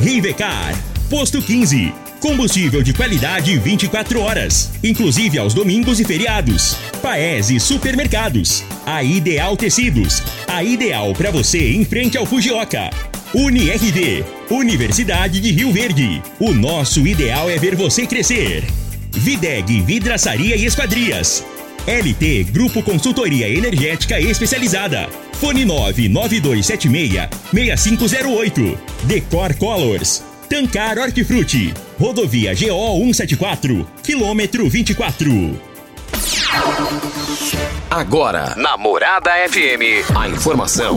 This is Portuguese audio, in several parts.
Rivecar. Posto 15. Combustível de qualidade 24 horas, inclusive aos domingos e feriados. Paese Supermercados. A Ideal Tecidos. A ideal para você em frente ao Fujioka. UniRV. Universidade de Rio Verde. O nosso ideal é ver você crescer. Videg Vidraçaria e Esquadrias. LT Grupo Consultoria Energética Especializada. Fone 99276 6508. Decor Colors. Tancar Hortifruti. Rodovia GO 174. Quilômetro 24. Agora, na Morada FM, a informação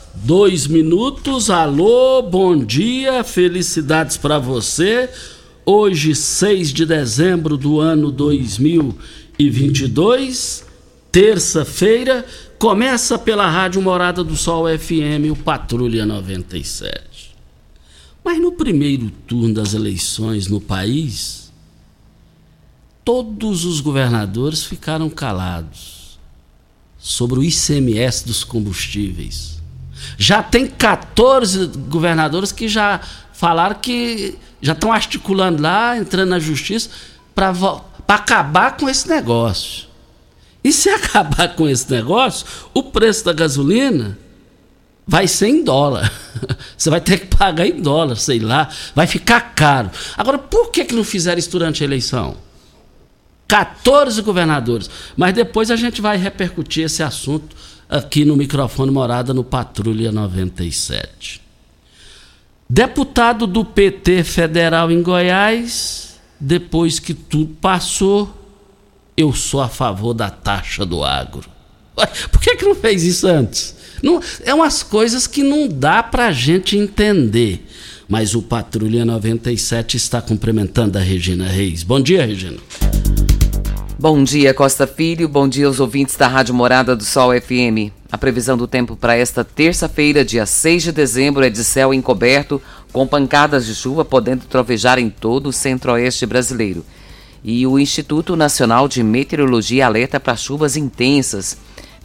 dois minutos. Alô, bom dia, felicidades para você. Hoje, 6 de dezembro do ano 2022, terça-feira, começa pela Rádio Morada do Sol FM, o Patrulha 97. Mas no primeiro turno das eleições no país, todos os governadores ficaram calados sobre o ICMS dos combustíveis. Já tem 14 governadores que já falaram que já estão articulando lá, entrando na justiça, para acabar com esse negócio. E se acabar com esse negócio, o preço da gasolina vai ser em dólar. Você vai ter que pagar em dólar, sei lá. Vai ficar caro. Agora, por que, que não fizeram isso durante a eleição? 14 governadores. Mas depois a gente vai repercutir esse assunto aqui no microfone Morada no Patrulha 97. Deputado do PT federal em Goiás, depois que tudo passou, eu sou a favor da taxa do agro. Por que, que não fez isso antes? Não, é umas coisas que não dá para a gente entender. Mas o Patrulha 97 está cumprimentando a Regina Reis. Bom dia, Regina. Bom dia, Costa Filho. Bom dia aos ouvintes da Rádio Morada do Sol FM. A previsão do tempo para esta terça-feira, dia 6 de dezembro, é de céu encoberto, com pancadas de chuva podendo trovejar em todo o centro-oeste brasileiro. E o Instituto Nacional de Meteorologia alerta para chuvas intensas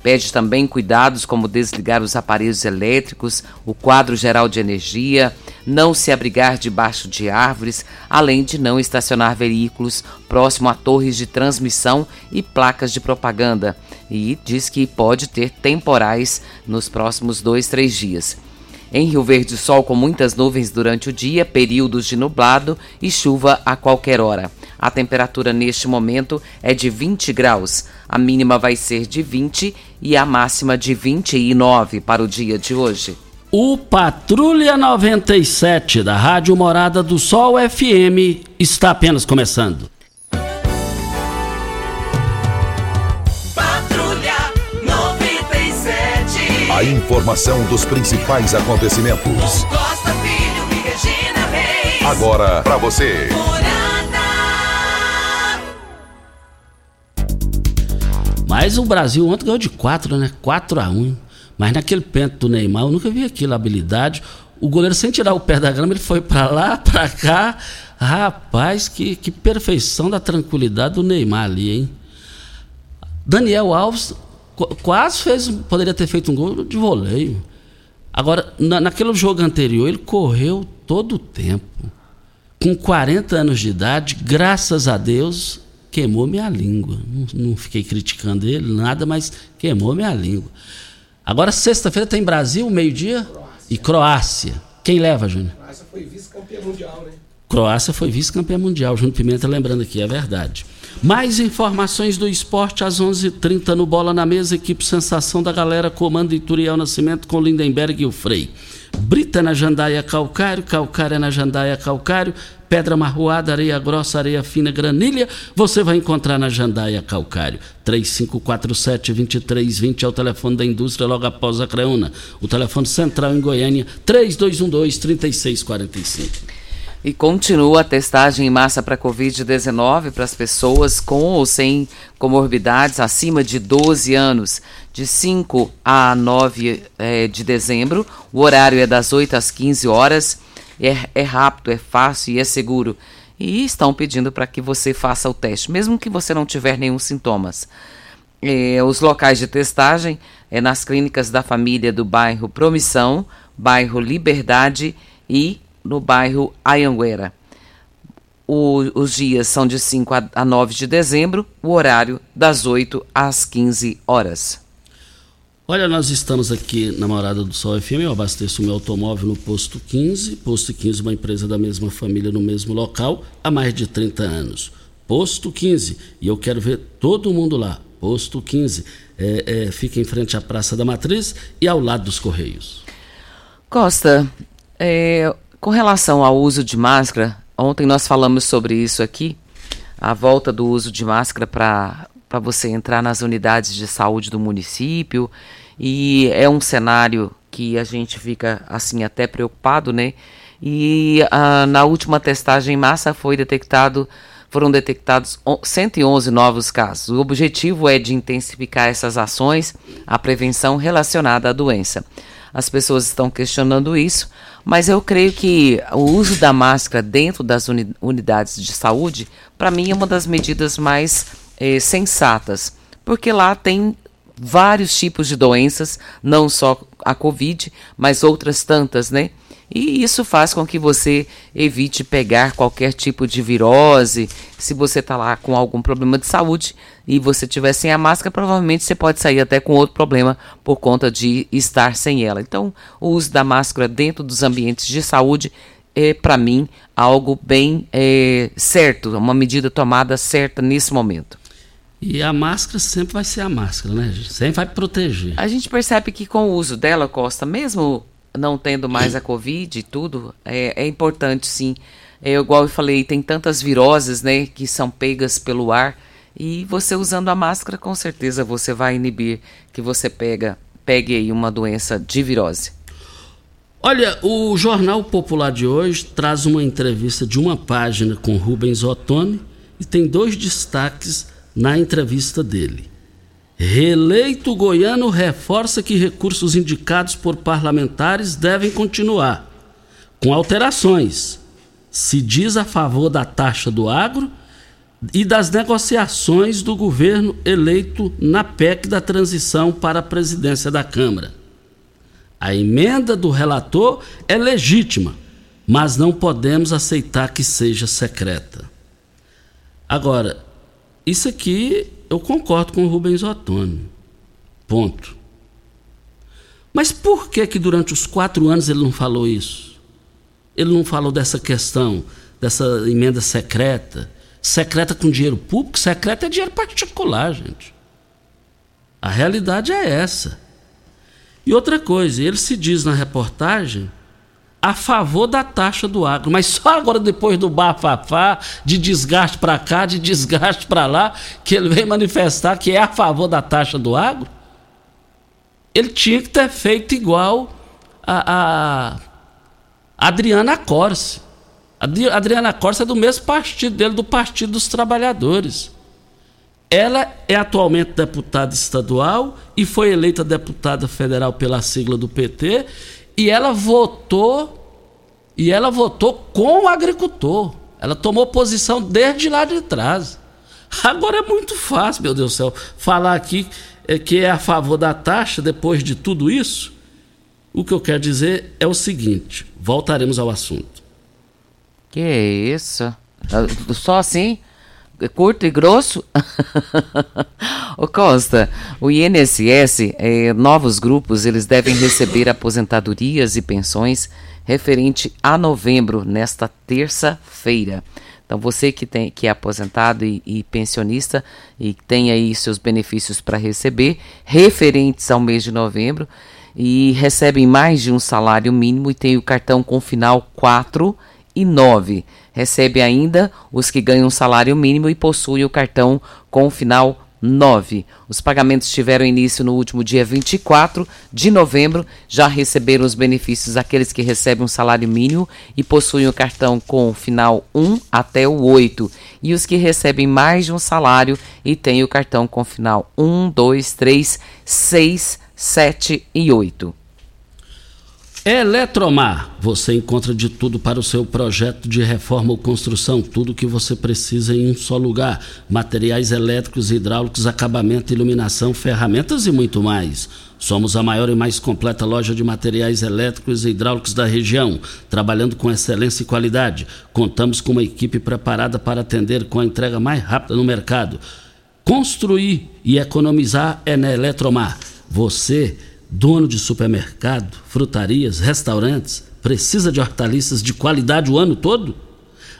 Pede também cuidados como desligar os aparelhos elétricos, o quadro geral de energia, não se abrigar debaixo de árvores, além de não estacionar veículos próximo a torres de transmissão e placas de propaganda. E diz que pode ter temporais nos próximos dois, três dias. Em Rio Verde, sol com muitas nuvens durante o dia, períodos de nublado e chuva a qualquer hora. A temperatura neste momento é de 20 graus. A mínima vai ser de 20 e a máxima de 29 para o dia de hoje. O Patrulha 97 da Rádio Morada do Sol FM está apenas começando. Patrulha 97. A informação dos principais acontecimentos. Costa Filho e Regina Reis. Agora para você. Mas o Brasil ontem ganhou de 4, né? 4 a 1 Mas naquele pênalti do Neymar, eu nunca vi aquilo, habilidade. O goleiro, sem tirar o pé da grama, ele foi para lá, para cá. Rapaz, que, que perfeição da tranquilidade do Neymar ali, hein? Daniel Alves quase fez, poderia ter feito um gol de voleio. Agora, na, naquele jogo anterior, ele correu todo o tempo. Com 40 anos de idade, graças a Deus, queimou minha língua. Não, não fiquei criticando ele, nada, mas queimou minha língua. Agora, sexta-feira tem Brasil, meio-dia, e Croácia. Quem leva, Júnior? Croácia foi vice-campeã mundial, né? Croácia foi vice-campeã mundial. Júnior Pimenta lembrando aqui, é verdade. Mais informações do esporte às 11:30 h 30 no Bola na Mesa. Equipe Sensação da Galera, comando Ituriel Nascimento com Lindenberg e o Frei. Brita na Jandaia Calcário, Calcária na Jandaia Calcário, Pedra Marroada, Areia Grossa, Areia Fina, Granilha, você vai encontrar na Jandaia Calcário. 3547-2320 é o telefone da indústria logo após a Creuna. O telefone central em Goiânia, 3212-3645. E continua a testagem em massa para Covid-19 para as pessoas com ou sem comorbidades acima de 12 anos, de 5 a 9 é, de dezembro. O horário é das 8 às 15 horas. É, é rápido, é fácil e é seguro. E estão pedindo para que você faça o teste, mesmo que você não tiver nenhum sintomas. É, os locais de testagem é nas clínicas da família do bairro Promissão, bairro Liberdade e no bairro Ayanguera. O, os dias são de 5 a, a 9 de dezembro, o horário das 8 às 15 horas. Olha, nós estamos aqui na Morada do Sol FM, eu abasteço o meu automóvel no Posto 15. Posto 15, uma empresa da mesma família no mesmo local há mais de 30 anos. Posto 15, e eu quero ver todo mundo lá. Posto 15, é, é, fica em frente à Praça da Matriz e ao lado dos Correios. Costa, é, com relação ao uso de máscara, ontem nós falamos sobre isso aqui, a volta do uso de máscara para você entrar nas unidades de saúde do município, e é um cenário que a gente fica assim até preocupado, né? E ah, na última testagem em massa foi detectado foram detectados 111 novos casos. O objetivo é de intensificar essas ações, a prevenção relacionada à doença. As pessoas estão questionando isso, mas eu creio que o uso da máscara dentro das uni unidades de saúde, para mim, é uma das medidas mais eh, sensatas, porque lá tem vários tipos de doenças, não só a Covid, mas outras tantas, né? E isso faz com que você evite pegar qualquer tipo de virose. Se você está lá com algum problema de saúde e você tiver sem a máscara, provavelmente você pode sair até com outro problema por conta de estar sem ela. Então, o uso da máscara dentro dos ambientes de saúde é, para mim, algo bem é, certo, uma medida tomada certa nesse momento. E a máscara sempre vai ser a máscara, né? Sempre vai proteger. A gente percebe que com o uso dela, Costa, mesmo não tendo mais a Covid e tudo, é, é importante sim. É, igual eu falei, tem tantas viroses, né, que são pegas pelo ar. E você usando a máscara, com certeza você vai inibir que você pega, pegue aí uma doença de virose. Olha, o Jornal Popular de hoje traz uma entrevista de uma página com Rubens Ottoni e tem dois destaques na entrevista dele. Reeleito goiano reforça que recursos indicados por parlamentares devem continuar, com alterações. Se diz a favor da taxa do agro e das negociações do governo eleito na PEC da transição para a presidência da Câmara. A emenda do relator é legítima, mas não podemos aceitar que seja secreta. Agora, isso aqui eu concordo com o Rubens Ottoni. Ponto. Mas por que que durante os quatro anos ele não falou isso? Ele não falou dessa questão, dessa emenda secreta, secreta com dinheiro público, secreta é dinheiro particular, gente. A realidade é essa. E outra coisa, ele se diz na reportagem a favor da taxa do agro, mas só agora depois do bafafá, de desgaste para cá, de desgaste para lá, que ele vem manifestar que é a favor da taxa do agro. Ele tinha que ter feito igual a, a Adriana Corse. A Adriana Corse é do mesmo partido dele, do Partido dos Trabalhadores. Ela é atualmente deputada estadual e foi eleita deputada federal pela sigla do PT e ela votou e ela votou com o agricultor. Ela tomou posição desde lá de trás. Agora é muito fácil, meu Deus do céu, falar aqui é, que é a favor da taxa depois de tudo isso. O que eu quero dizer é o seguinte: voltaremos ao assunto. Que isso? Só assim? Curto e grosso? o Costa, o INSS, é, novos grupos, eles devem receber aposentadorias e pensões referente a novembro, nesta terça-feira. Então você que tem que é aposentado e, e pensionista e tem aí seus benefícios para receber referentes ao mês de novembro e recebem mais de um salário mínimo e tem o cartão com final 4 e 9. Recebe ainda os que ganham salário mínimo e possuem o cartão com final 9. Os pagamentos tiveram início no último dia 24 de novembro. Já receberam os benefícios aqueles que recebem um salário mínimo e possuem o cartão com final 1 até o 8. E os que recebem mais de um salário e têm o cartão com final 1, 2, 3, 6, 7 e 8. Eletromar, você encontra de tudo para o seu projeto de reforma ou construção, tudo o que você precisa em um só lugar: materiais elétricos, hidráulicos, acabamento, iluminação, ferramentas e muito mais. Somos a maior e mais completa loja de materiais elétricos e hidráulicos da região, trabalhando com excelência e qualidade. Contamos com uma equipe preparada para atender com a entrega mais rápida no mercado. Construir e economizar é na Eletromar. Você dono de supermercado, frutarias, restaurantes, precisa de hortaliças de qualidade o ano todo?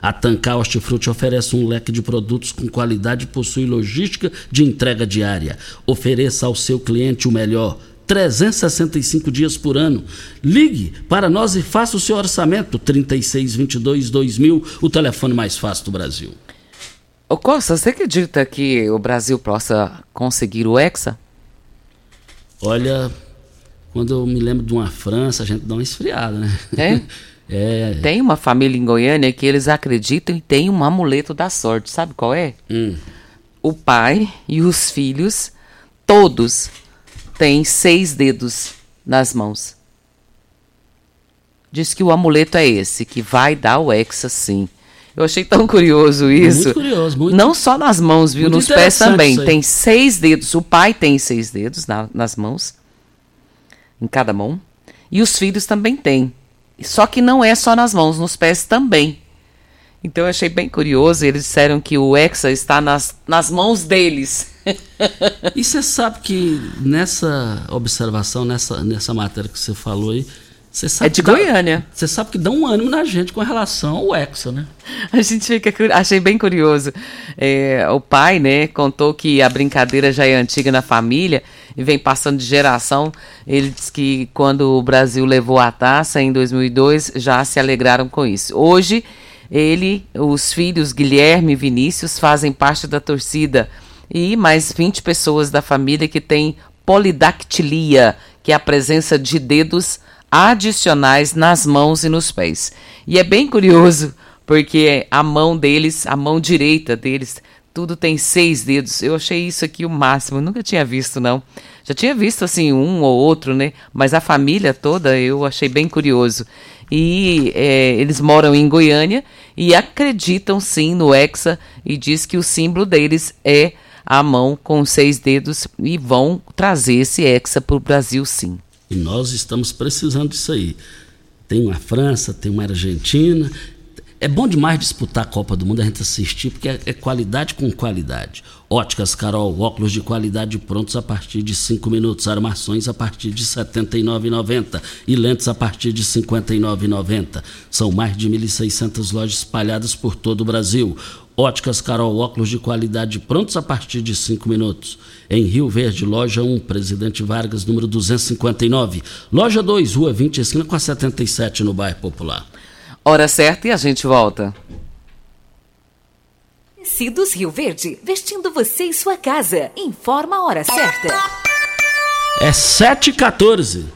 A Tancar Hortifruti oferece um leque de produtos com qualidade e possui logística de entrega diária. Ofereça ao seu cliente o melhor. 365 dias por ano. Ligue para nós e faça o seu orçamento. 3622 2000, o telefone mais fácil do Brasil. Ô Costa, você acredita que o Brasil possa conseguir o Hexa? Olha, quando eu me lembro de uma França, a gente dá uma esfriada, né? É? é. Tem uma família em Goiânia que eles acreditam e tem um amuleto da sorte. Sabe qual é? Hum. O pai e os filhos, todos, têm seis dedos nas mãos. Diz que o amuleto é esse, que vai dar o hexa sim. Eu achei tão curioso isso. Muito curioso, muito. Não só nas mãos, viu? Nos pés também. Tem seis dedos. O pai tem seis dedos na, nas mãos em cada mão. E os filhos também têm. Só que não é só nas mãos, nos pés também. Então eu achei bem curioso. Eles disseram que o Hexa está nas, nas mãos deles. e você sabe que nessa observação, nessa, nessa matéria que você falou aí, é de dá, Goiânia. Você sabe que dá um ânimo na gente com relação ao Hexa, né? A gente fica. Achei bem curioso. É, o pai, né, contou que a brincadeira já é antiga na família e vem passando de geração. Ele disse que quando o Brasil levou a taça em 2002, já se alegraram com isso. Hoje, ele, os filhos Guilherme e Vinícius fazem parte da torcida e mais 20 pessoas da família que têm polidactilia, que é a presença de dedos adicionais nas mãos e nos pés. E é bem curioso, porque a mão deles, a mão direita deles, tudo tem seis dedos. Eu achei isso aqui o máximo, nunca tinha visto, não. Já tinha visto assim um ou outro, né? Mas a família toda eu achei bem curioso. E é, eles moram em Goiânia e acreditam sim no Hexa e diz que o símbolo deles é a mão com seis dedos e vão trazer esse Hexa para o Brasil sim. E nós estamos precisando disso aí. Tem uma França, tem uma Argentina. É bom demais disputar a Copa do Mundo, a gente assistir, porque é, é qualidade com qualidade. Óticas Carol, óculos de qualidade prontos a partir de 5 minutos, armações a partir de R$ 79,90 e lentes a partir de R$ 59,90. São mais de 1.600 lojas espalhadas por todo o Brasil. Óticas Carol, óculos de qualidade prontos a partir de 5 minutos. Em Rio Verde, loja 1, Presidente Vargas, número 259. Loja 2, Rua 20, esquina com a 77, no bairro Popular. Hora certa e a gente volta. Tecidos Rio Verde, vestindo você e sua casa. Informa a hora certa. É 7h14.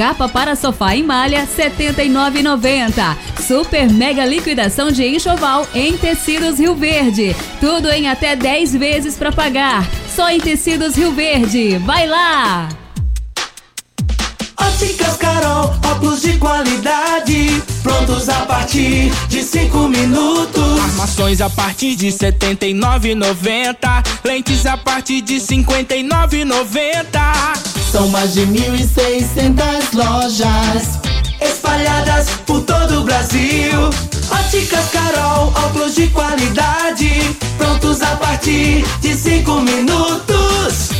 Capa para sofá em malha, R$ 79,90. Super mega liquidação de enxoval em tecidos Rio Verde. Tudo em até 10 vezes para pagar. Só em tecidos Rio Verde. Vai lá! Óticas Carol, óculos de qualidade, prontos a partir de 5 minutos. Armações a partir de 79,90. Lentes a partir de 59,90. São mais de 1.600 lojas espalhadas por todo o Brasil. Óticas Carol, óculos de qualidade, prontos a partir de 5 minutos.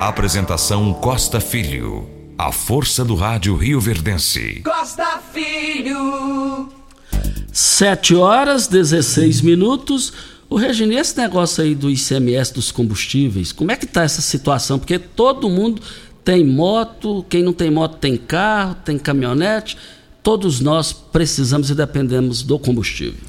Apresentação Costa Filho. A força do rádio Rio Verdense. Costa Filho. 7 horas 16 minutos. O Regine, esse negócio aí do ICMS dos combustíveis, como é que tá essa situação? Porque todo mundo tem moto, quem não tem moto tem carro, tem caminhonete. Todos nós precisamos e dependemos do combustível.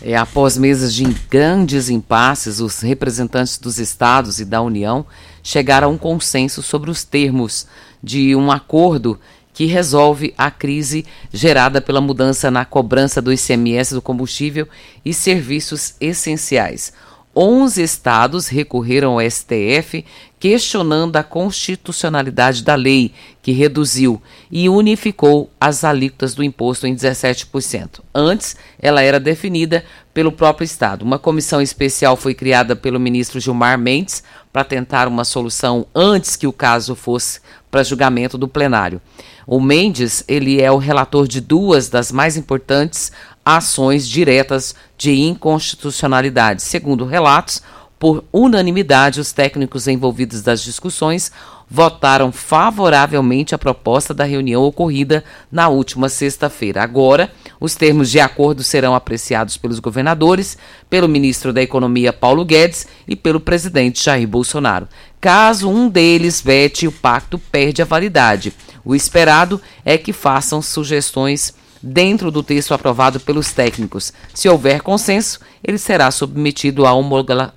É, após meses de grandes impasses, os representantes dos estados e da União chegaram a um consenso sobre os termos de um acordo que resolve a crise gerada pela mudança na cobrança do ICMS do combustível e serviços essenciais. 11 estados recorreram ao STF questionando a constitucionalidade da lei, que reduziu e unificou as alíquotas do imposto em 17%. Antes, ela era definida pelo próprio Estado. Uma comissão especial foi criada pelo ministro Gilmar Mendes para tentar uma solução antes que o caso fosse para julgamento do plenário. O Mendes, ele é o relator de duas das mais importantes ações diretas de inconstitucionalidade. Segundo relatos, por unanimidade, os técnicos envolvidos das discussões votaram favoravelmente a proposta da reunião ocorrida na última sexta-feira. Agora, os termos de acordo serão apreciados pelos governadores, pelo ministro da Economia Paulo Guedes e pelo presidente Jair Bolsonaro. Caso um deles vete, o pacto perde a validade. O esperado é que façam sugestões dentro do texto aprovado pelos técnicos. Se houver consenso, ele será submetido à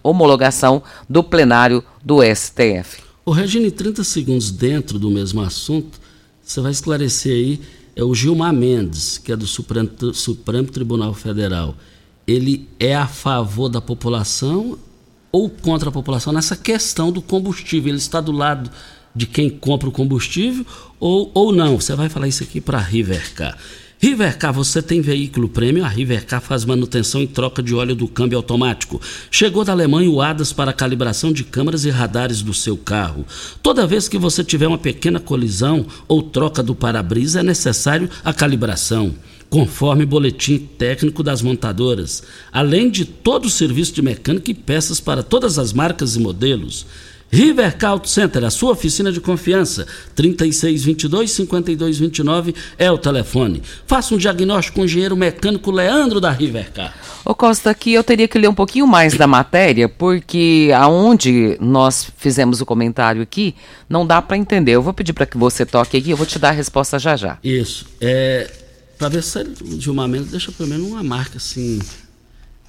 homologação do plenário do STF. O Regine, 30 segundos dentro do mesmo assunto, você vai esclarecer aí, é o Gilmar Mendes, que é do Supremo, Supremo Tribunal Federal. Ele é a favor da população ou contra a população nessa questão do combustível? Ele está do lado de quem compra o combustível ou, ou não? Você vai falar isso aqui para Rivercar. Rivercar, você tem veículo prêmio? A Rivercar faz manutenção e troca de óleo do câmbio automático. Chegou da Alemanha o ADAS para calibração de câmeras e radares do seu carro. Toda vez que você tiver uma pequena colisão ou troca do para-brisa, é necessário a calibração conforme boletim técnico das montadoras, além de todo o serviço de mecânica e peças para todas as marcas e modelos. Rivercar Auto Center, a sua oficina de confiança. 3622-5229 é o telefone. Faça um diagnóstico com o engenheiro mecânico Leandro da Rivercar. Ô Costa, aqui eu teria que ler um pouquinho mais da matéria, porque aonde nós fizemos o comentário aqui, não dá para entender. Eu vou pedir para que você toque aqui, eu vou te dar a resposta já já. Isso. É, para ver se Gilmar Mendes deixa pelo menos uma marca assim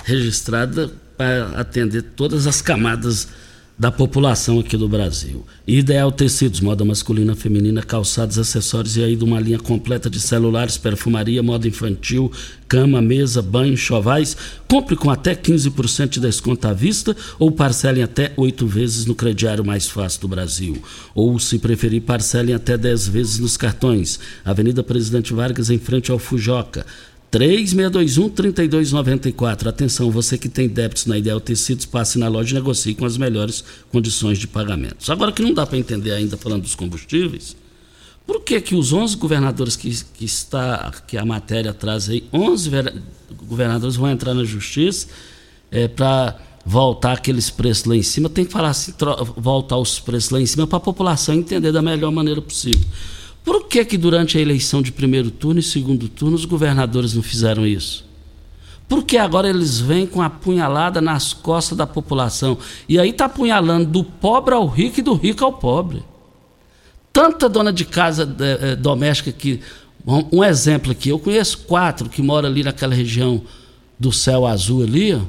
registrada para atender todas as camadas da população aqui do Brasil. Ideal Tecidos, moda masculina, feminina, calçados, acessórios e aí de uma linha completa de celulares, perfumaria, moda infantil, cama, mesa, banho, chovais. Compre com até 15% de desconto à vista ou parcelem até oito vezes no crediário mais fácil do Brasil. Ou, se preferir, parcelem até 10 vezes nos cartões. Avenida Presidente Vargas, em frente ao Fujoca. 3621-3294. Atenção, você que tem débitos na Ideal Tecidos, passe na loja e negocie com as melhores condições de pagamento. Agora que não dá para entender ainda falando dos combustíveis, por que que os 11 governadores que, que está que a matéria traz aí, 11 governadores vão entrar na justiça é, para voltar aqueles preços lá em cima, tem que falar assim, voltar os preços lá em cima para a população entender da melhor maneira possível. Por que que durante a eleição de primeiro turno e segundo turno os governadores não fizeram isso? Por que agora eles vêm com a punhalada nas costas da população? E aí está apunhalando do pobre ao rico e do rico ao pobre. Tanta dona de casa é, é, doméstica que. Um, um exemplo aqui, eu conheço quatro que moram ali naquela região do céu azul ali, ó,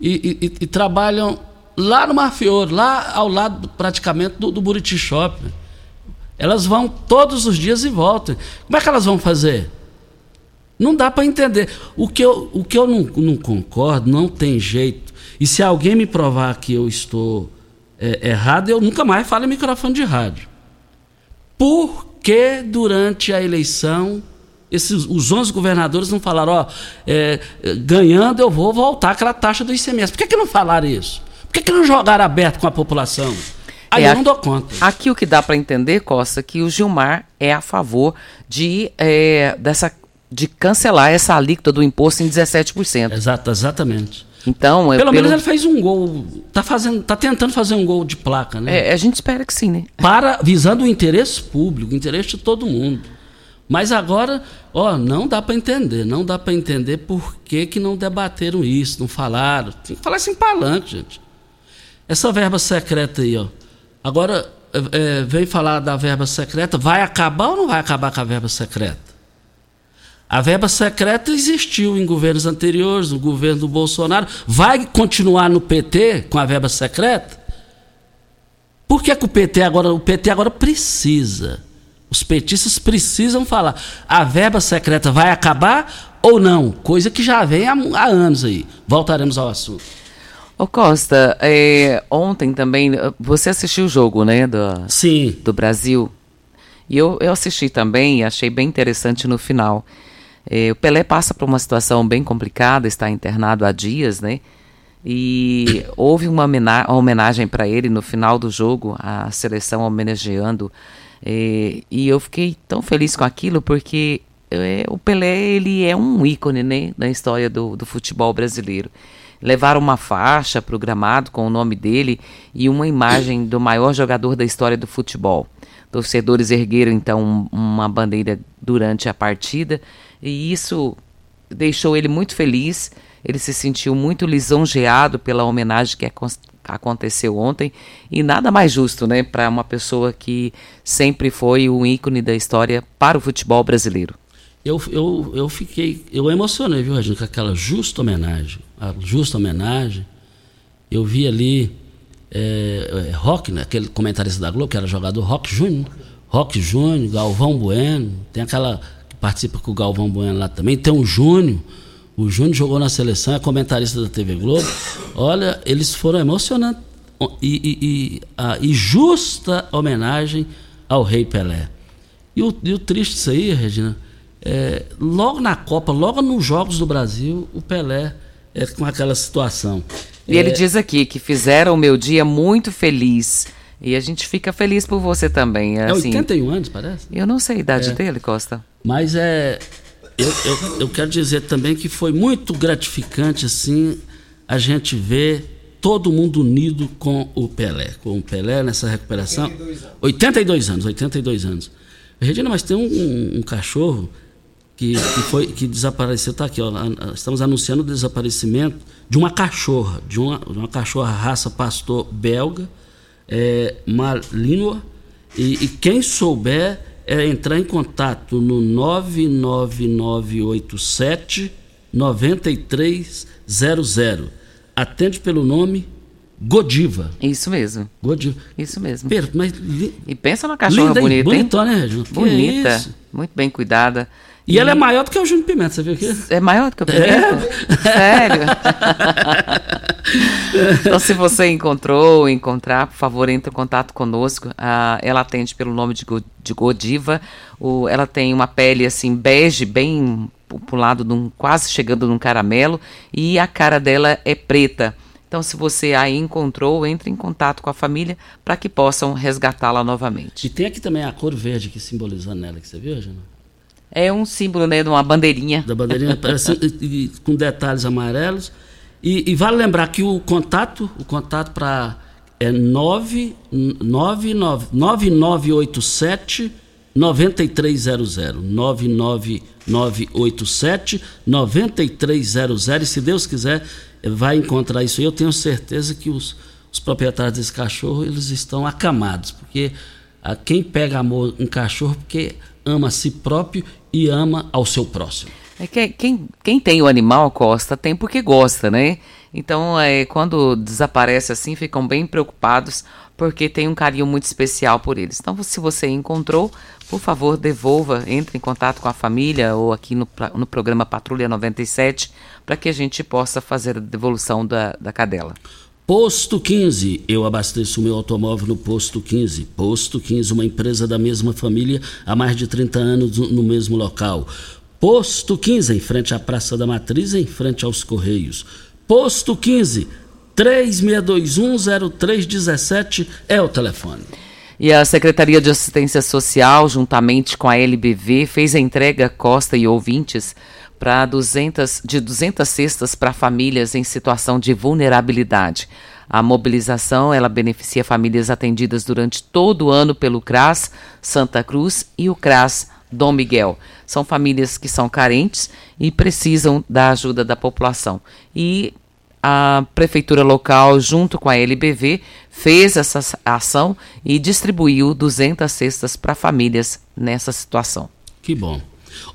e, e, e, trabalham lá no Mar Fiore, lá ao lado praticamente do, do Buriti Shopping. Elas vão todos os dias e voltam. Como é que elas vão fazer? Não dá para entender. O que eu, o que eu não, não, concordo, não tem jeito. E se alguém me provar que eu estou é, errado, eu nunca mais falo em microfone de rádio. Por que durante a eleição esses, os 11 governadores não falaram, ó, é, ganhando eu vou voltar aquela taxa do ICMS. Por que, que não falaram isso? Por que, que não jogaram aberto com a população? Aí é, eu não dou conta. Aqui o que dá para entender, Costa, é que o Gilmar é a favor de, é, dessa, de cancelar essa alíquota do imposto em 17%. Exato, exatamente. Então, pelo, pelo, menos ele fez um gol, tá fazendo, tá tentando fazer um gol de placa, né? É, a gente espera que sim, né? Para visando o interesse público, o interesse de todo mundo. Mas agora, ó, não dá para entender, não dá para entender por que, que não debateram isso, não falaram. Tem que falar isso em palanque, gente. Essa verba secreta aí, ó. Agora, é, é, vem falar da verba secreta, vai acabar ou não vai acabar com a verba secreta? A verba secreta existiu em governos anteriores, no governo do Bolsonaro. Vai continuar no PT com a verba secreta? Por que, que o PT agora, o PT agora precisa os petistas precisam falar. A verba secreta vai acabar ou não? Coisa que já vem há, há anos aí. Voltaremos ao assunto. Ô Costa, é, ontem também você assistiu o jogo, né? Do, Sim. Do Brasil. E eu, eu assisti também e achei bem interessante no final. É, o Pelé passa por uma situação bem complicada, está internado há dias, né? E houve uma homenagem para ele no final do jogo, a seleção homenageando é, e eu fiquei tão feliz com aquilo porque é, o Pelé ele é um ícone né, na história do, do futebol brasileiro. Levaram uma faixa para o gramado com o nome dele e uma imagem do maior jogador da história do futebol. Torcedores ergueram então uma bandeira durante a partida e isso deixou ele muito feliz. Ele se sentiu muito lisonjeado pela homenagem que aconteceu ontem e nada mais justo, né, para uma pessoa que sempre foi um ícone da história para o futebol brasileiro. Eu, eu, eu fiquei, eu emocionei, viu, Regina, com aquela justa homenagem, a justa homenagem. Eu vi ali é, é, Rock, né, aquele comentarista da Globo, que era jogador Rock Júnior, Rock Júnior, Galvão Bueno, tem aquela que participa com o Galvão Bueno lá também, tem o Júnior, o Júnior jogou na seleção, é comentarista da TV Globo. Olha, eles foram emocionantes e, e, e, a, e justa homenagem ao Rei Pelé. E o, e o triste disso aí, Regina, é, logo na Copa, logo nos Jogos do Brasil, o Pelé é com aquela situação. E é, ele diz aqui que fizeram o meu dia muito feliz. E a gente fica feliz por você também. É assim, 81 anos, parece? Eu não sei a idade é, dele, Costa. Mas é, eu, eu, eu quero dizer também que foi muito gratificante assim a gente ver todo mundo unido com o Pelé, com o Pelé nessa recuperação. 82 anos. 82 anos, 82 anos. Regina, mas tem um, um, um cachorro que, que, foi que desapareceu, tá aqui, ó, estamos anunciando o desaparecimento de uma cachorra, de uma, de uma cachorra raça pastor belga, é, Malinois, e, e quem souber é entrar em contato no 99987 9300. Atende pelo nome Godiva. Isso mesmo. Godiva. Isso mesmo. Mas li... E pensa numa cachorra linda, bonita, hein? Bonitona, né, Ju? Bonita. É muito bem cuidada. E, e, ela é maior do que o Júnior Pimenta, você viu aqui? É maior do que o Pimenta? É? Sério? então, se você encontrou ou encontrar, por favor, entre em contato conosco. Ah, ela atende pelo nome de, de Godiva. O, ela tem uma pele assim, bege, bem pro lado, de um, quase chegando num caramelo. E a cara dela é preta. Então, se você aí encontrou, entre em contato com a família para que possam resgatá-la novamente. E tem aqui também a cor verde que simboliza nela, que você viu, Jana? É um símbolo, né, de uma bandeirinha. Da bandeirinha, parece, com detalhes amarelos. E, e, vale lembrar que o contato, o contato para é 9987 9300 99987 9300 e se Deus quiser vai encontrar isso aí. Eu tenho certeza que os, os proprietários desse cachorro eles estão acamados, porque a quem pega amor em cachorro porque ama a si próprio e ama ao seu próximo. É que quem, quem tem o animal, Costa, tem porque gosta, né? Então, é, quando desaparece assim, ficam bem preocupados porque tem um carinho muito especial por eles. Então, se você encontrou, por favor, devolva, entre em contato com a família ou aqui no, no programa Patrulha 97 para que a gente possa fazer a devolução da, da cadela. Posto 15, eu abasteço meu automóvel no Posto 15. Posto 15, uma empresa da mesma família há mais de 30 anos no mesmo local. Posto 15, em frente à Praça da Matriz, em frente aos Correios. Posto 15, 36210317 é o telefone. E a Secretaria de Assistência Social, juntamente com a LBV, fez a entrega Costa e ouvintes para 200 de 200 cestas para famílias em situação de vulnerabilidade. A mobilização ela beneficia famílias atendidas durante todo o ano pelo CRAS Santa Cruz e o CRAS Dom Miguel. São famílias que são carentes e precisam da ajuda da população. E a prefeitura local, junto com a LBV, fez essa ação e distribuiu 200 cestas para famílias nessa situação. Que bom.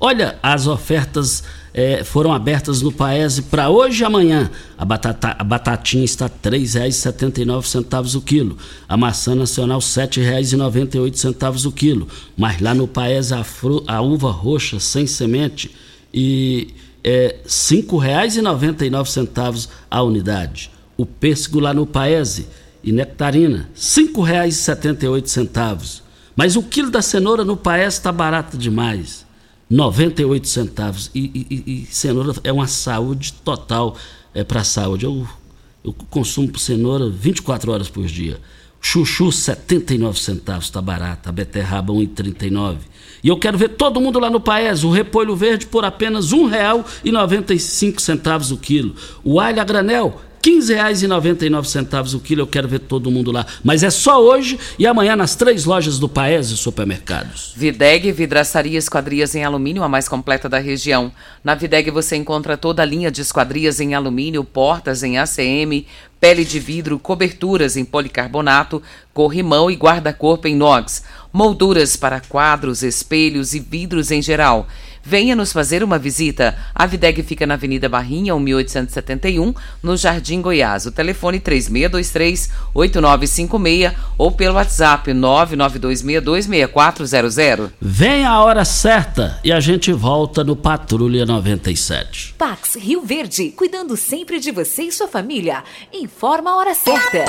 Olha, as ofertas é, foram abertas no Paese para hoje e amanhã. A, batata, a batatinha está R$ 3,79 o quilo. A maçã nacional R$ 7,98 o quilo. Mas lá no Paese a, fru, a uva roxa sem semente e é R$ 5,99 a unidade. O pêssego lá no Paese e nectarina R$ 5,78. Mas o quilo da cenoura no Paese está barato demais. 98 centavos. E, e, e, cenoura é uma saúde total é, para a saúde. Eu, eu consumo cenoura 24 horas por dia. Chuchu, 79 centavos, está barato. A beterraba, 1,39. E eu quero ver todo mundo lá no Paes, o repolho verde por apenas R$ 1,95 o quilo. O alho a granel, R$ 15,99 o quilo, eu quero ver todo mundo lá. Mas é só hoje e amanhã nas três lojas do Paese Supermercados. Videg Vidraçaria Esquadrias em Alumínio, a mais completa da região. Na Videg você encontra toda a linha de esquadrias em alumínio, portas em ACM, pele de vidro, coberturas em policarbonato, corrimão e guarda-corpo em inox, molduras para quadros, espelhos e vidros em geral. Venha nos fazer uma visita. A Videg fica na Avenida Barrinha, 1871, no Jardim Goiás. O telefone 3623-8956 ou pelo WhatsApp 992626400. Vem a hora certa e a gente volta no Patrulha 97. Pax Rio Verde, cuidando sempre de você e sua família. Informa a hora certa.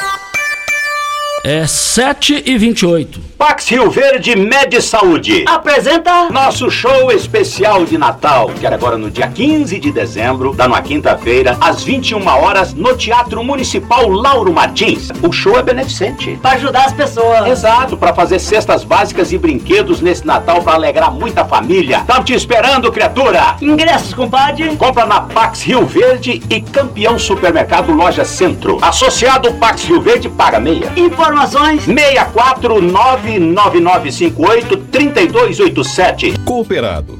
É 7 e 28. Pax Rio Verde Med Saúde apresenta nosso show especial de Natal, que era agora no dia 15 de dezembro, da numa quinta-feira, às 21 horas, no Teatro Municipal Lauro Martins. O show é beneficente. Para ajudar as pessoas. Exato, para fazer cestas básicas e brinquedos nesse Natal para alegrar muita família. Estamos te esperando, criatura. Ingressos, compadre. Compra na Pax Rio Verde e Campeão Supermercado Loja Centro. Associado Pax Rio Verde paga meia. Informa informações 64999583287. Cooperado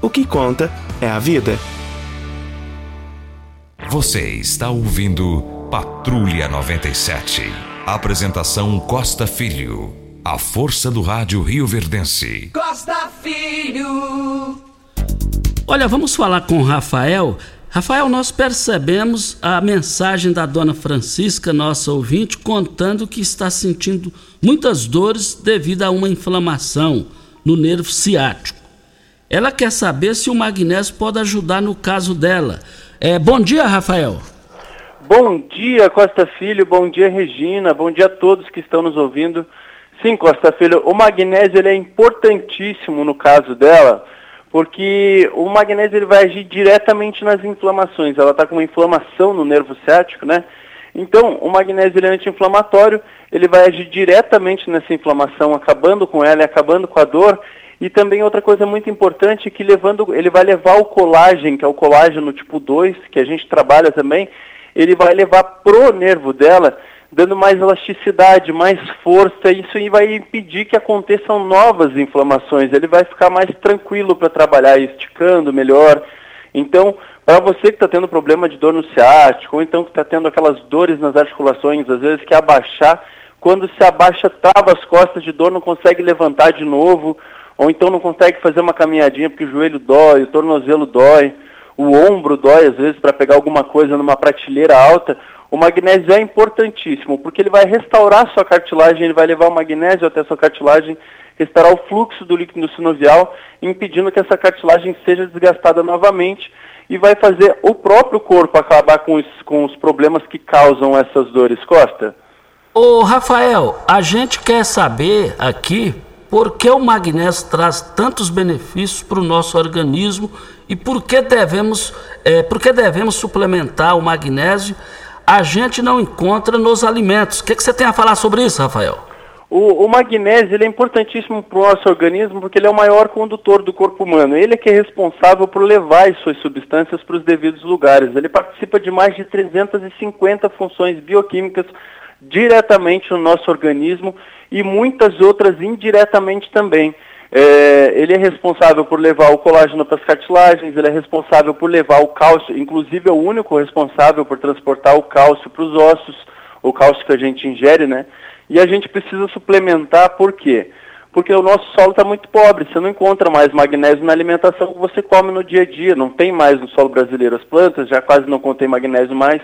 O que conta é a vida. Você está ouvindo Patrulha 97. Apresentação Costa Filho. A força do rádio Rio Verdense. Costa Filho. Olha, vamos falar com o Rafael. Rafael, nós percebemos a mensagem da dona Francisca, nossa ouvinte, contando que está sentindo muitas dores devido a uma inflamação no nervo ciático. Ela quer saber se o magnésio pode ajudar no caso dela. É, bom dia, Rafael. Bom dia, Costa Filho. Bom dia, Regina. Bom dia a todos que estão nos ouvindo. Sim, Costa Filho, o magnésio ele é importantíssimo no caso dela, porque o magnésio ele vai agir diretamente nas inflamações. Ela está com uma inflamação no nervo ciático, né? Então, o magnésio ele é anti-inflamatório, ele vai agir diretamente nessa inflamação, acabando com ela e acabando com a dor. E também outra coisa muito importante que levando, ele vai levar o colágeno, que é o colágeno tipo 2, que a gente trabalha também, ele vai levar pro nervo dela, dando mais elasticidade, mais força, isso vai impedir que aconteçam novas inflamações. Ele vai ficar mais tranquilo para trabalhar, esticando melhor. Então, para você que está tendo problema de dor no ciático, ou então que está tendo aquelas dores nas articulações, às vezes que abaixar, quando se abaixa, trava as costas de dor, não consegue levantar de novo, ou então não consegue fazer uma caminhadinha porque o joelho dói, o tornozelo dói, o ombro dói às vezes para pegar alguma coisa numa prateleira alta, o magnésio é importantíssimo, porque ele vai restaurar sua cartilagem, ele vai levar o magnésio até a sua cartilagem, restaurar o fluxo do líquido sinovial, impedindo que essa cartilagem seja desgastada novamente e vai fazer o próprio corpo acabar com os, com os problemas que causam essas dores. Costa? Ô Rafael, a gente quer saber aqui por que o magnésio traz tantos benefícios para o nosso organismo e por que devemos, é, por que devemos suplementar o magnésio a gente não encontra nos alimentos. O que, que você tem a falar sobre isso, Rafael? O, o magnésio ele é importantíssimo para o nosso organismo porque ele é o maior condutor do corpo humano. Ele é que é responsável por levar as suas substâncias para os devidos lugares. Ele participa de mais de 350 funções bioquímicas diretamente no nosso organismo e muitas outras indiretamente também. É, ele é responsável por levar o colágeno para as cartilagens, ele é responsável por levar o cálcio, inclusive é o único responsável por transportar o cálcio para os ossos, o cálcio que a gente ingere, né? E a gente precisa suplementar, por quê? Porque o nosso solo está muito pobre, você não encontra mais magnésio na alimentação que você come no dia a dia, não tem mais no solo brasileiro. As plantas já quase não contém magnésio mais,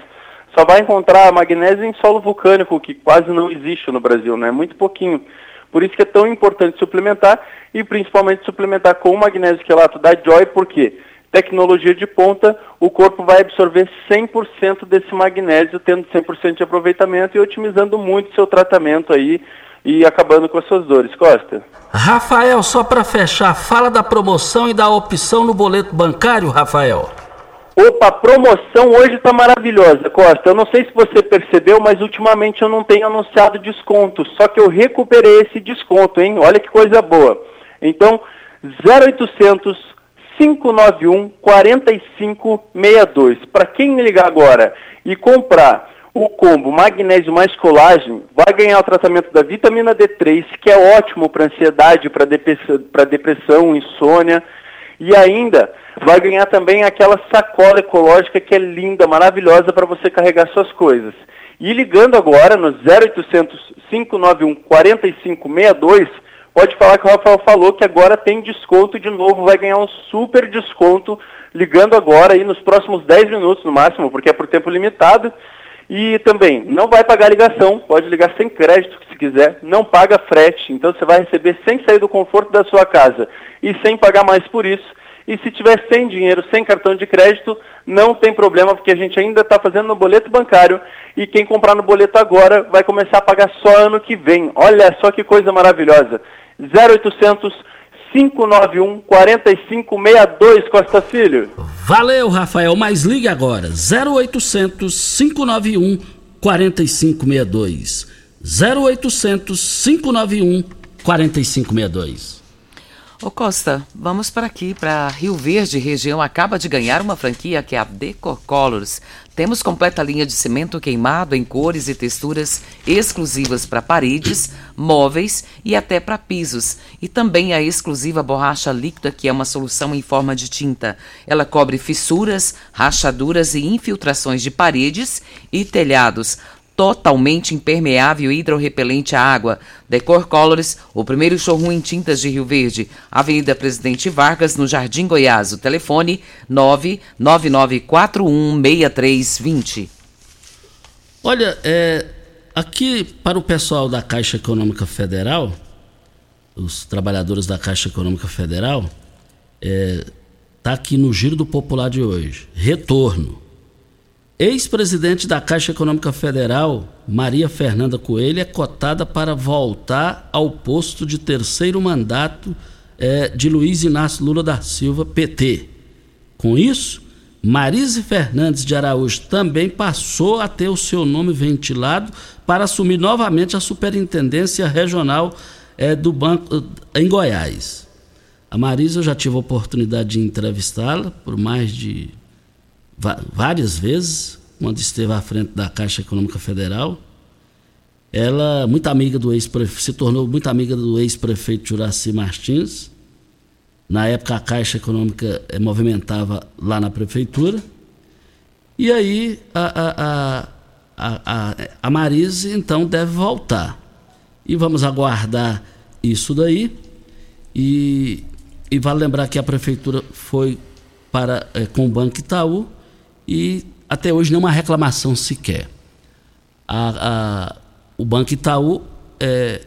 só vai encontrar magnésio em solo vulcânico, que quase não existe no Brasil, né? Muito pouquinho. Por isso que é tão importante suplementar e principalmente suplementar com o magnésio quelato da Joy, porque tecnologia de ponta, o corpo vai absorver 100% desse magnésio, tendo 100% de aproveitamento e otimizando muito seu tratamento aí e acabando com as suas dores. Costa? Rafael, só para fechar, fala da promoção e da opção no boleto bancário, Rafael. Opa, a promoção hoje está maravilhosa, Costa. Eu não sei se você percebeu, mas ultimamente eu não tenho anunciado desconto. Só que eu recuperei esse desconto, hein? Olha que coisa boa. Então, 0800 591 4562. Para quem ligar agora e comprar o combo magnésio mais colágeno, vai ganhar o tratamento da vitamina D3, que é ótimo para ansiedade, para depressão, depressão, insônia, e ainda vai ganhar também aquela sacola ecológica que é linda, maravilhosa para você carregar suas coisas. E ligando agora no 0800 591 4562, pode falar que o Rafael falou que agora tem desconto de novo, vai ganhar um super desconto ligando agora aí nos próximos 10 minutos no máximo, porque é por tempo limitado. E também não vai pagar ligação, pode ligar sem crédito se quiser, não paga frete, então você vai receber sem sair do conforto da sua casa e sem pagar mais por isso. E se tiver sem dinheiro, sem cartão de crédito, não tem problema, porque a gente ainda está fazendo no boleto bancário e quem comprar no boleto agora vai começar a pagar só ano que vem. Olha só que coisa maravilhosa. 0800 591 4562 Costa Filho. Valeu, Rafael, mas ligue agora. 0800 591 4562. 0800 591 4562. Ô Costa, vamos para aqui, para Rio Verde, região acaba de ganhar uma franquia que é a Decor Colors. Temos completa linha de cimento queimado em cores e texturas exclusivas para paredes, móveis e até para pisos. E também a exclusiva borracha líquida, que é uma solução em forma de tinta. Ela cobre fissuras, rachaduras e infiltrações de paredes e telhados totalmente impermeável e hidrorrepelente à água. Decor Colors, o primeiro showroom em tintas de Rio Verde. Avenida Presidente Vargas, no Jardim Goiás. O telefone 999416320. Olha, é, aqui para o pessoal da Caixa Econômica Federal, os trabalhadores da Caixa Econômica Federal, está é, tá aqui no Giro do Popular de hoje. Retorno. Ex-presidente da Caixa Econômica Federal, Maria Fernanda Coelho, é cotada para voltar ao posto de terceiro mandato é, de Luiz Inácio Lula da Silva, PT. Com isso, Marise Fernandes de Araújo também passou a ter o seu nome ventilado para assumir novamente a superintendência regional é, do banco em Goiás. A Marise eu já tive a oportunidade de entrevistá-la por mais de várias vezes, quando esteve à frente da Caixa Econômica Federal. Ela, muito amiga do ex se tornou muito amiga do ex-prefeito Juraci Martins. Na época a Caixa Econômica eh, movimentava lá na prefeitura. E aí a, a, a, a, a Marise então deve voltar. E vamos aguardar isso daí. E, e vale lembrar que a prefeitura foi para é, com o Banco Itaú e até hoje nenhuma reclamação sequer. A, a, o Banco Itaú, é,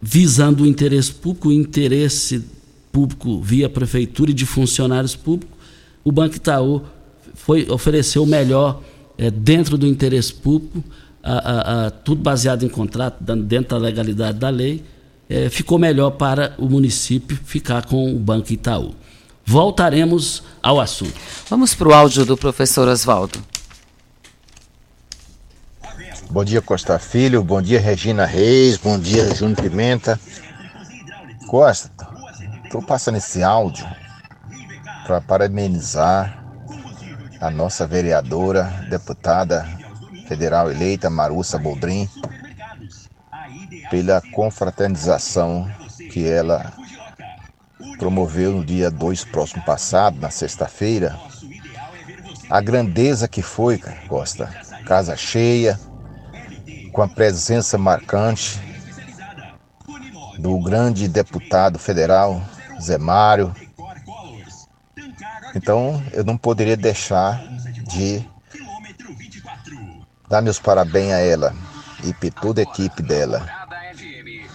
visando o interesse público, o interesse público via prefeitura e de funcionários públicos, o Banco Itaú foi, ofereceu o melhor é, dentro do interesse público, a, tudo baseado em contrato, dentro da legalidade da lei, é, ficou melhor para o município ficar com o Banco Itaú. Voltaremos ao assunto. Vamos para o áudio do professor Oswaldo. Bom dia, Costa Filho. Bom dia, Regina Reis. Bom dia, Júnior Pimenta. Costa, estou passando esse áudio para parabenizar a nossa vereadora, deputada federal eleita, Marussa Boldrin, pela confraternização que ela promoveu no dia 2 próximo passado, na sexta-feira, a grandeza que foi, Costa. Casa cheia, com a presença marcante do grande deputado federal, Zé Mário. Então, eu não poderia deixar de dar meus parabéns a ela e toda a equipe dela.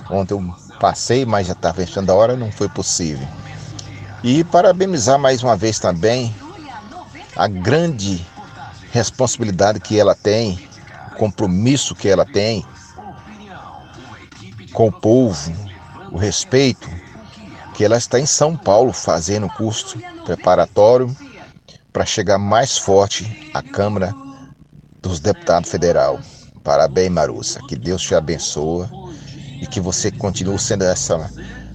Ontem eu passei, mas já estava enchendo a hora, não foi possível. E parabenizar mais uma vez também a grande responsabilidade que ela tem, o compromisso que ela tem com o povo, o respeito, que ela está em São Paulo fazendo curso preparatório para chegar mais forte à Câmara dos Deputados Federal. Parabéns, Marussa. Que Deus te abençoe e que você continue sendo essa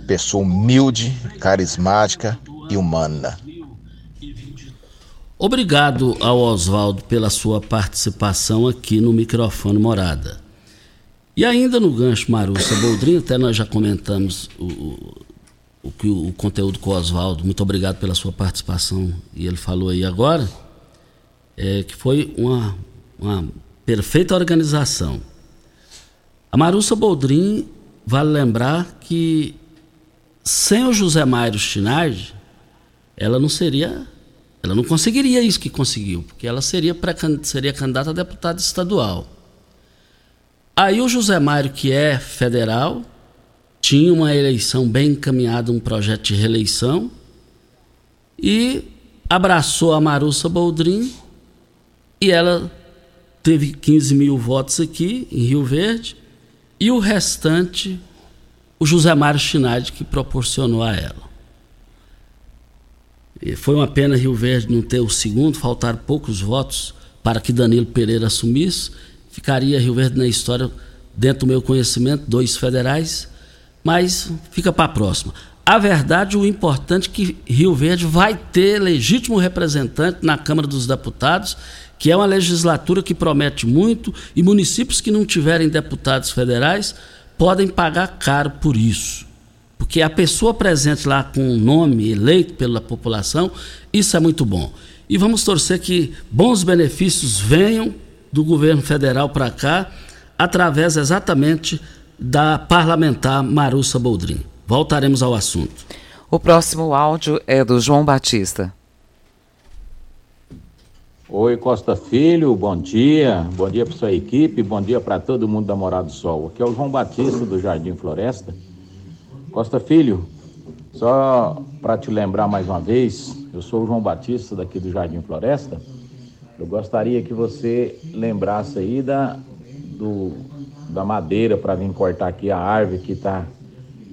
pessoa humilde, carismática e humana. Obrigado ao Oswaldo pela sua participação aqui no microfone Morada. E ainda no gancho Marussa Boldrin, até nós já comentamos o, o, o, o conteúdo com o Oswaldo. Muito obrigado pela sua participação. E ele falou aí agora é, que foi uma, uma perfeita organização. A Marussa Boldrin Vale lembrar que sem o José Mário Chinardi, ela não seria, ela não conseguiria isso que conseguiu, porque ela seria, seria candidata a deputada estadual. Aí o José Mário, que é federal, tinha uma eleição bem encaminhada, um projeto de reeleição, e abraçou a Marussa Boldrin, e ela teve 15 mil votos aqui em Rio Verde, e o restante, o José Mário Chinardi que proporcionou a ela. Foi uma pena Rio Verde não ter o segundo, faltaram poucos votos para que Danilo Pereira assumisse. Ficaria Rio Verde na história, dentro do meu conhecimento, dois federais, mas fica para a próxima. A verdade, o importante é que Rio Verde vai ter legítimo representante na Câmara dos Deputados, que é uma legislatura que promete muito, e municípios que não tiverem deputados federais podem pagar caro por isso. Porque a pessoa presente lá com o nome eleito pela população, isso é muito bom. E vamos torcer que bons benefícios venham do governo federal para cá, através exatamente da parlamentar Marussa Boldrin. Voltaremos ao assunto. O próximo áudio é do João Batista. Oi, Costa Filho, bom dia. Bom dia para sua equipe, bom dia para todo mundo da Morada do Sol. Aqui é o João Batista do Jardim Floresta. Costa Filho, só para te lembrar mais uma vez, eu sou o João Batista daqui do Jardim Floresta. Eu gostaria que você lembrasse aí da, do, da madeira para vir cortar aqui a árvore que tá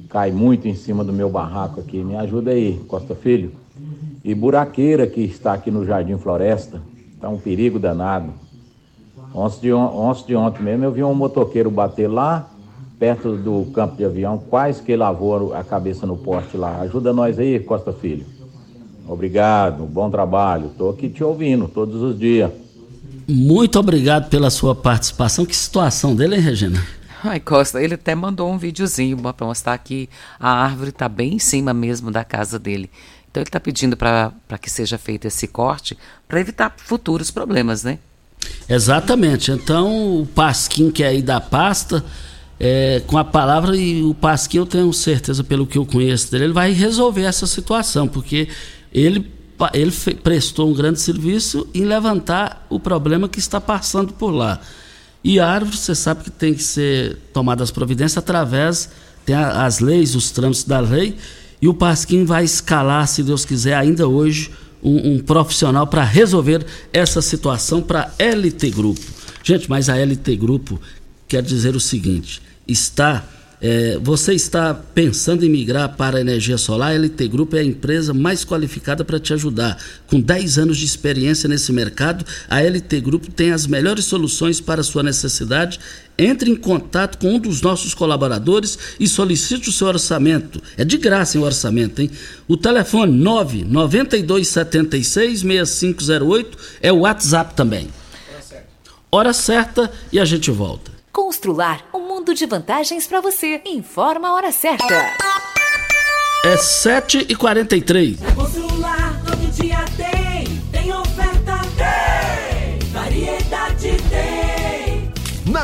cai muito em cima do meu barraco aqui. Me ajuda aí, Costa Filho. E buraqueira que está aqui no Jardim Floresta, está um perigo danado. Ontem de, on de ontem mesmo eu vi um motoqueiro bater lá perto do campo de avião, quase que lavou a cabeça no poste lá. Ajuda nós aí, Costa Filho. Obrigado, bom trabalho. Estou aqui te ouvindo todos os dias. Muito obrigado pela sua participação. Que situação dele, hein, Regina? Ai, Costa, ele até mandou um videozinho para mostrar que a árvore está bem em cima mesmo da casa dele. Então ele está pedindo para que seja feito esse corte para evitar futuros problemas, né? Exatamente. Então o Pasquim que é aí da pasta, é, com a palavra, e o Pasquim eu tenho certeza, pelo que eu conheço dele, ele vai resolver essa situação, porque ele, ele prestou um grande serviço em levantar o problema que está passando por lá. E a árvore, você sabe que tem que ser tomadas providências através, tem as leis, os trâmites da lei, e o Pasquim vai escalar, se Deus quiser, ainda hoje, um, um profissional para resolver essa situação para a LT Grupo. Gente, mas a LT Grupo quer dizer o seguinte: está é, você está pensando em migrar para a energia solar? A LT Grupo é a empresa mais qualificada para te ajudar. Com 10 anos de experiência nesse mercado, a LT Grupo tem as melhores soluções para a sua necessidade. Entre em contato com um dos nossos colaboradores e solicite o seu orçamento. É de graça o orçamento, hein? O telefone 99276 6508 é o WhatsApp também. Hora certa. Hora certa e a gente volta. Constrular um mundo de vantagens para você. Informa a hora certa. É 7h43. Constrular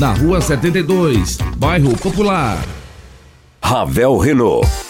na Rua 72, Bairro Popular. Ravel Renault.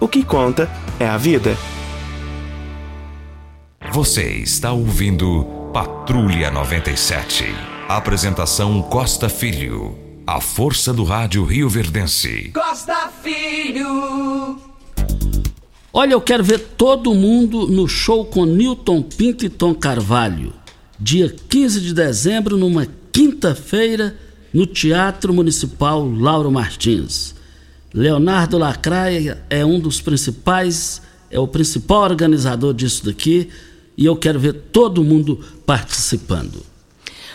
O que conta é a vida. Você está ouvindo Patrulha 97. Apresentação Costa Filho. A força do rádio Rio Verdense. Costa Filho. Olha, eu quero ver todo mundo no show com Newton Pinto e Tom Carvalho. Dia 15 de dezembro, numa quinta-feira, no Teatro Municipal Lauro Martins. Leonardo Lacraia é um dos principais, é o principal organizador disso daqui e eu quero ver todo mundo participando.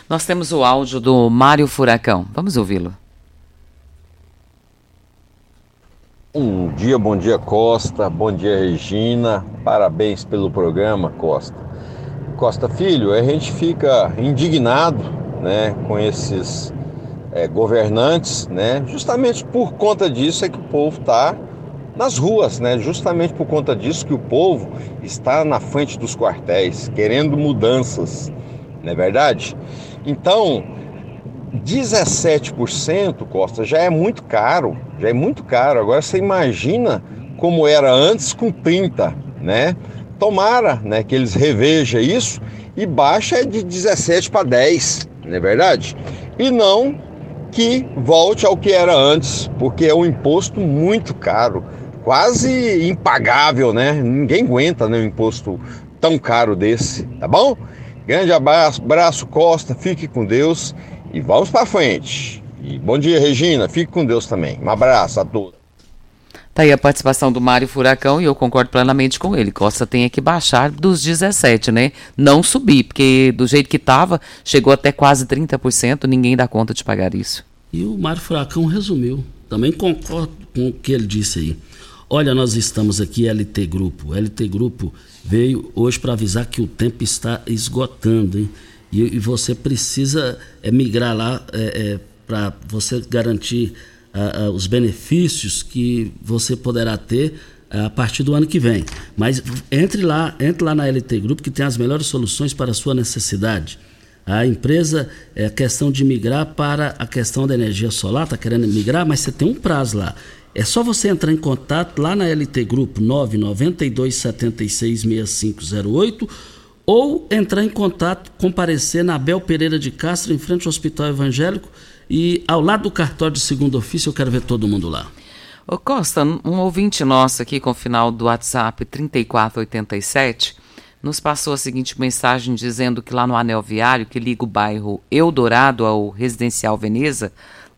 Nós temos o áudio do Mário Furacão. Vamos ouvi-lo. Bom dia, bom dia Costa, bom dia Regina, parabéns pelo programa Costa. Costa Filho, a gente fica indignado né, com esses é, governantes, né? Justamente por conta disso é que o povo está nas ruas, né? Justamente por conta disso que o povo está na frente dos quartéis, querendo mudanças, não é verdade? Então, 17%, Costa, já é muito caro, já é muito caro. Agora você imagina como era antes com 30, né? Tomara, né, que eles revejam isso e baixa de 17 para 10, não é verdade? E não que volte ao que era antes, porque é um imposto muito caro, quase impagável, né? Ninguém aguenta né, um imposto tão caro desse, tá bom? Grande abraço, abraço Costa, fique com Deus e vamos para frente. E bom dia, Regina, fique com Deus também. Um abraço a todos. Tá aí a participação do Mário Furacão e eu concordo plenamente com ele. Costa tem que baixar dos 17, né? Não subir, porque do jeito que estava, chegou até quase 30%, ninguém dá conta de pagar isso. E o Mário Furacão resumiu. Também concordo com o que ele disse aí. Olha, nós estamos aqui, LT Grupo. LT Grupo veio hoje para avisar que o tempo está esgotando, hein? E, e você precisa é, migrar lá é, é, para você garantir os benefícios que você poderá ter a partir do ano que vem. Mas entre lá, entre lá na LT Grupo que tem as melhores soluções para a sua necessidade. A empresa é questão de migrar para a questão da energia solar, está querendo migrar, mas você tem um prazo lá. É só você entrar em contato lá na LT Grupo 992 76 6508 ou entrar em contato, comparecer na Abel Pereira de Castro, em frente ao Hospital Evangélico e ao lado do cartório de segundo ofício, eu quero ver todo mundo lá. Ô Costa, um ouvinte nosso aqui com o final do WhatsApp 3487 nos passou a seguinte mensagem dizendo que lá no anel viário que liga o bairro Eldorado ao Residencial Veneza,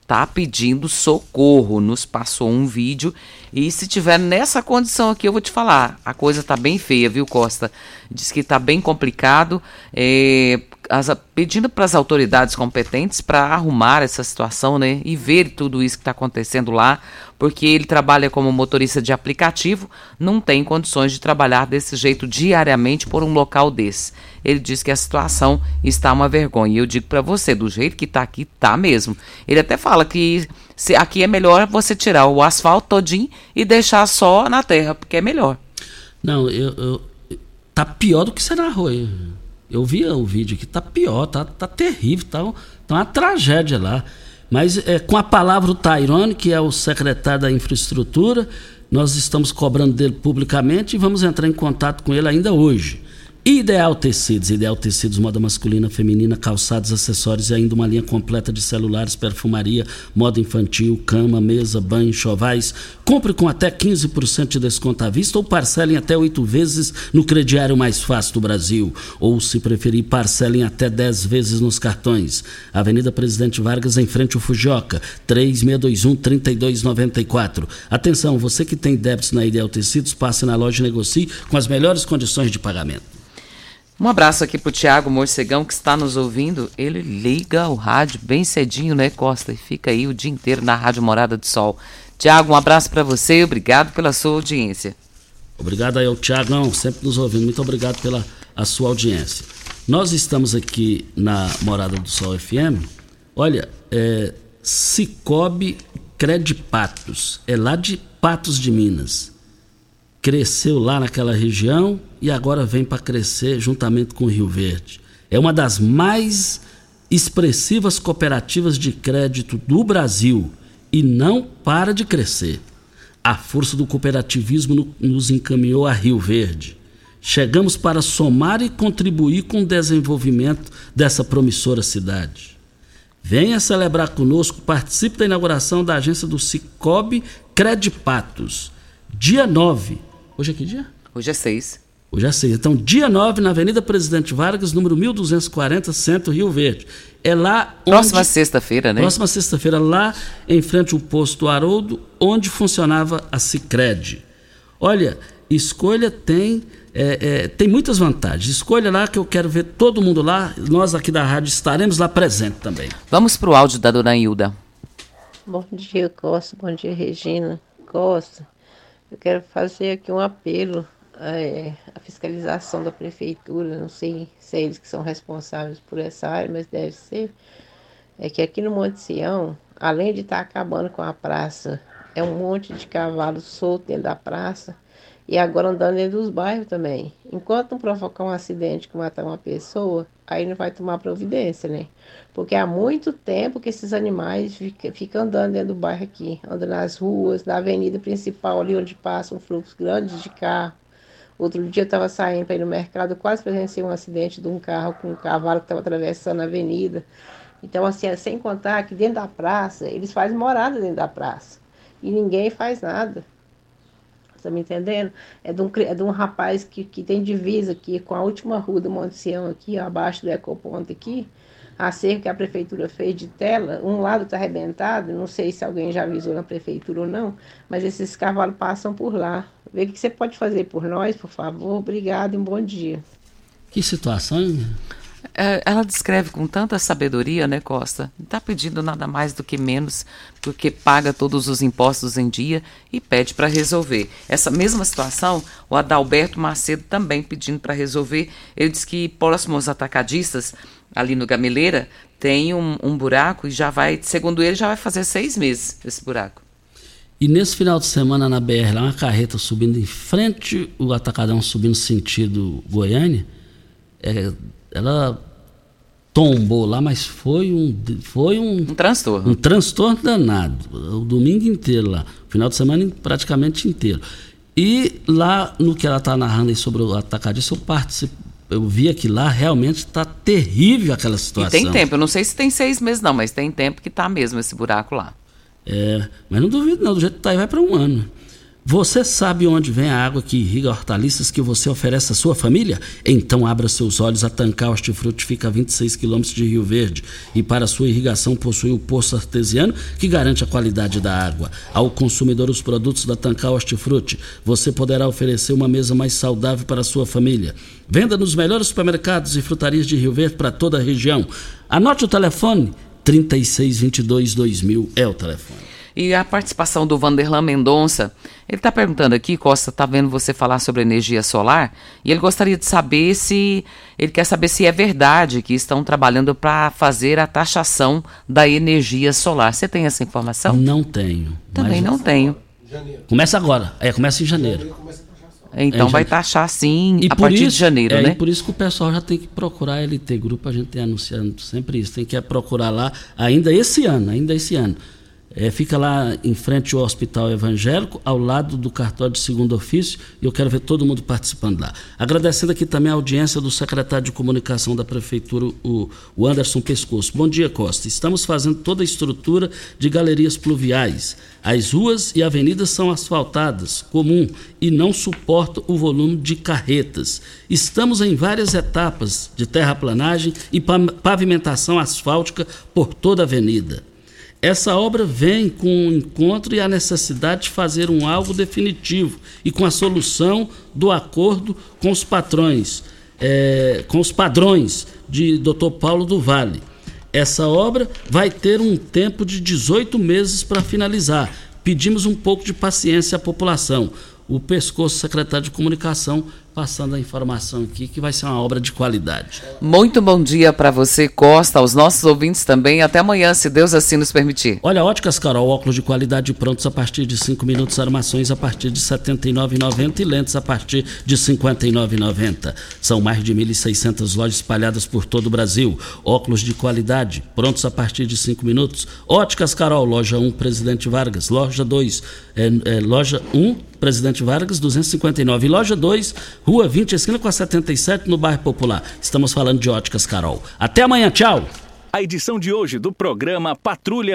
tá pedindo socorro. Nos passou um vídeo e se tiver nessa condição aqui, eu vou te falar, a coisa tá bem feia, viu, Costa? Diz que tá bem complicado. É, as, pedindo para as autoridades competentes para arrumar essa situação, né? E ver tudo isso que está acontecendo lá, porque ele trabalha como motorista de aplicativo, não tem condições de trabalhar desse jeito diariamente por um local desse. Ele diz que a situação está uma vergonha. E eu digo para você, do jeito que está aqui, tá mesmo. Ele até fala que se, aqui é melhor você tirar o asfalto todinho e deixar só na terra, porque é melhor. Não, eu, eu tá pior do que Serra Arroio. Eu vi o vídeo aqui, tá pior, tá, tá terrível, tá, tá uma tragédia lá. Mas é, com a palavra o Tairone, que é o secretário da infraestrutura, nós estamos cobrando dele publicamente e vamos entrar em contato com ele ainda hoje. Ideal Tecidos, Ideal Tecidos, moda masculina, feminina, calçados, acessórios e ainda uma linha completa de celulares, perfumaria, moda infantil, cama, mesa, banho, chovais. Compre com até 15% de desconto à vista ou parcelem até oito vezes no crediário mais fácil do Brasil. Ou, se preferir, parcelem até 10 vezes nos cartões. Avenida Presidente Vargas, em frente ao Fujioka, 3621-3294. Atenção, você que tem débitos na Ideal Tecidos, passe na loja e negocie com as melhores condições de pagamento. Um abraço aqui pro Tiago Morcegão que está nos ouvindo. Ele liga o rádio bem cedinho, né, Costa? E fica aí o dia inteiro na Rádio Morada do Sol. Tiago, um abraço para você e obrigado pela sua audiência. Obrigado aí ao Tiagão, sempre nos ouvindo. Muito obrigado pela a sua audiência. Nós estamos aqui na Morada do Sol FM. Olha, é, Cicobi Credipatos, é lá de Patos de Minas cresceu lá naquela região e agora vem para crescer juntamente com o Rio Verde. É uma das mais expressivas cooperativas de crédito do Brasil e não para de crescer. A força do cooperativismo nos encaminhou a Rio Verde. Chegamos para somar e contribuir com o desenvolvimento dessa promissora cidade. Venha celebrar conosco, participe da inauguração da agência do Cicobi Credipatos, dia 9, Hoje é que dia? Hoje é 6. Hoje é 6. Então, dia 9, na Avenida Presidente Vargas, número 1240, Centro Rio Verde. É lá onde... Próxima sexta-feira, né? Próxima sexta-feira, lá em frente ao posto Haroldo, onde funcionava a Cicred. Olha, escolha tem, é, é, tem muitas vantagens. Escolha lá que eu quero ver todo mundo lá. Nós aqui da rádio estaremos lá presente também. Vamos para o áudio da dona Hilda. Bom dia, Costa. Bom dia, Regina. Costa. Eu quero fazer aqui um apelo é, à fiscalização da prefeitura, não sei se é eles que são responsáveis por essa área, mas deve ser. É que aqui no Monte Sião, além de estar tá acabando com a praça, é um monte de cavalo solto dentro da praça e agora andando dentro dos bairros também. Enquanto não provocar um acidente que matar uma pessoa, aí não vai tomar providência, né? Porque há muito tempo que esses animais ficam, ficam andando dentro do bairro aqui, andando nas ruas, na avenida principal, ali onde passam fluxos grandes de carro. Outro dia eu estava saindo para ir no mercado, quase presenciei um acidente de um carro com um cavalo que estava atravessando a avenida. Então, assim, é sem contar que dentro da praça, eles fazem morada dentro da praça. E ninguém faz nada. Tá me entendendo? É de um, é de um rapaz que, que tem divisa aqui com a última rua do Monte Sião aqui, abaixo do Ecoponto aqui a cerca que a prefeitura fez de tela, um lado está arrebentado, não sei se alguém já avisou na prefeitura ou não, mas esses cavalos passam por lá. Vê o que você pode fazer por nós, por favor. Obrigado e um bom dia. Que situação, hein? É, ela descreve com tanta sabedoria, né, Costa? Não está pedindo nada mais do que menos, porque paga todos os impostos em dia e pede para resolver. Essa mesma situação, o Adalberto Macedo também pedindo para resolver. Ele diz que próximo aos atacadistas, ali no Gameleira, tem um, um buraco e já vai, segundo ele, já vai fazer seis meses esse buraco. E nesse final de semana na BR, lá uma carreta subindo em frente, o atacadão subindo sentido Goiânia, é, ela tombou lá, mas foi um foi um, um transtorno. Um transtorno danado, o domingo inteiro lá, final de semana praticamente inteiro. E lá no que ela está narrando aí sobre o atacadista, eu participo, eu vi que lá realmente está terrível aquela situação. E tem tempo, eu não sei se tem seis meses não, mas tem tempo que está mesmo esse buraco lá. É, mas não duvido não, do jeito que está aí vai para um ano. Você sabe onde vem a água que irriga hortaliças que você oferece à sua família? Então abra seus olhos. A Tancar Hortifruti fica a 26 quilômetros de Rio Verde e para sua irrigação possui o poço artesiano que garante a qualidade da água. Ao consumidor os produtos da Tancar Hortifruti, você poderá oferecer uma mesa mais saudável para a sua família. Venda nos melhores supermercados e frutarias de Rio Verde para toda a região. Anote o telefone 3622 2000 é o telefone. E a participação do Vanderlan Mendonça, ele está perguntando aqui, Costa, está vendo você falar sobre energia solar, e ele gostaria de saber se, ele quer saber se é verdade que estão trabalhando para fazer a taxação da energia solar. Você tem essa informação? Não tenho. Também não tenho. Começa agora, é, começa em janeiro. Então vai taxar sim E a partir isso, de janeiro, é, né? E por isso que o pessoal já tem que procurar a LT Grupo, a gente tem anunciando sempre isso, tem que procurar lá ainda esse ano, ainda esse ano. É, fica lá em frente ao Hospital Evangélico, ao lado do cartório de segundo ofício, e eu quero ver todo mundo participando lá. Agradecendo aqui também a audiência do secretário de comunicação da Prefeitura, o, o Anderson Pescoço. Bom dia, Costa. Estamos fazendo toda a estrutura de galerias pluviais. As ruas e avenidas são asfaltadas, comum, e não suportam o volume de carretas. Estamos em várias etapas de terraplanagem e pa- pavimentação asfáltica por toda a avenida. Essa obra vem com o encontro e a necessidade de fazer um algo definitivo e com a solução do acordo com os patrões, eh, com os padrões de Dr. Paulo do Vale. Essa obra vai ter um tempo de 18 meses para finalizar. Pedimos um pouco de paciência à população. O pescoço secretário de comunicação passando a informação aqui que vai ser uma obra de qualidade. Muito bom dia para você, Costa, aos nossos ouvintes também. Até amanhã, se Deus assim nos permitir. Olha, Óticas Carol, óculos de qualidade prontos a partir de 5 minutos, armações a partir de R$ 79,90 e lentes a partir de R$ 59,90. São mais de 1.600 lojas espalhadas por todo o Brasil. Óculos de qualidade prontos a partir de 5 minutos. Óticas Carol, loja 1, Presidente Vargas. Loja 2, é, é, loja 1, Presidente Vargas, 259. E loja 2, Rua 20, esquina com a 77, no bairro Popular. Estamos falando de Óticas Carol. Até amanhã, tchau! A edição de hoje do programa Patrulha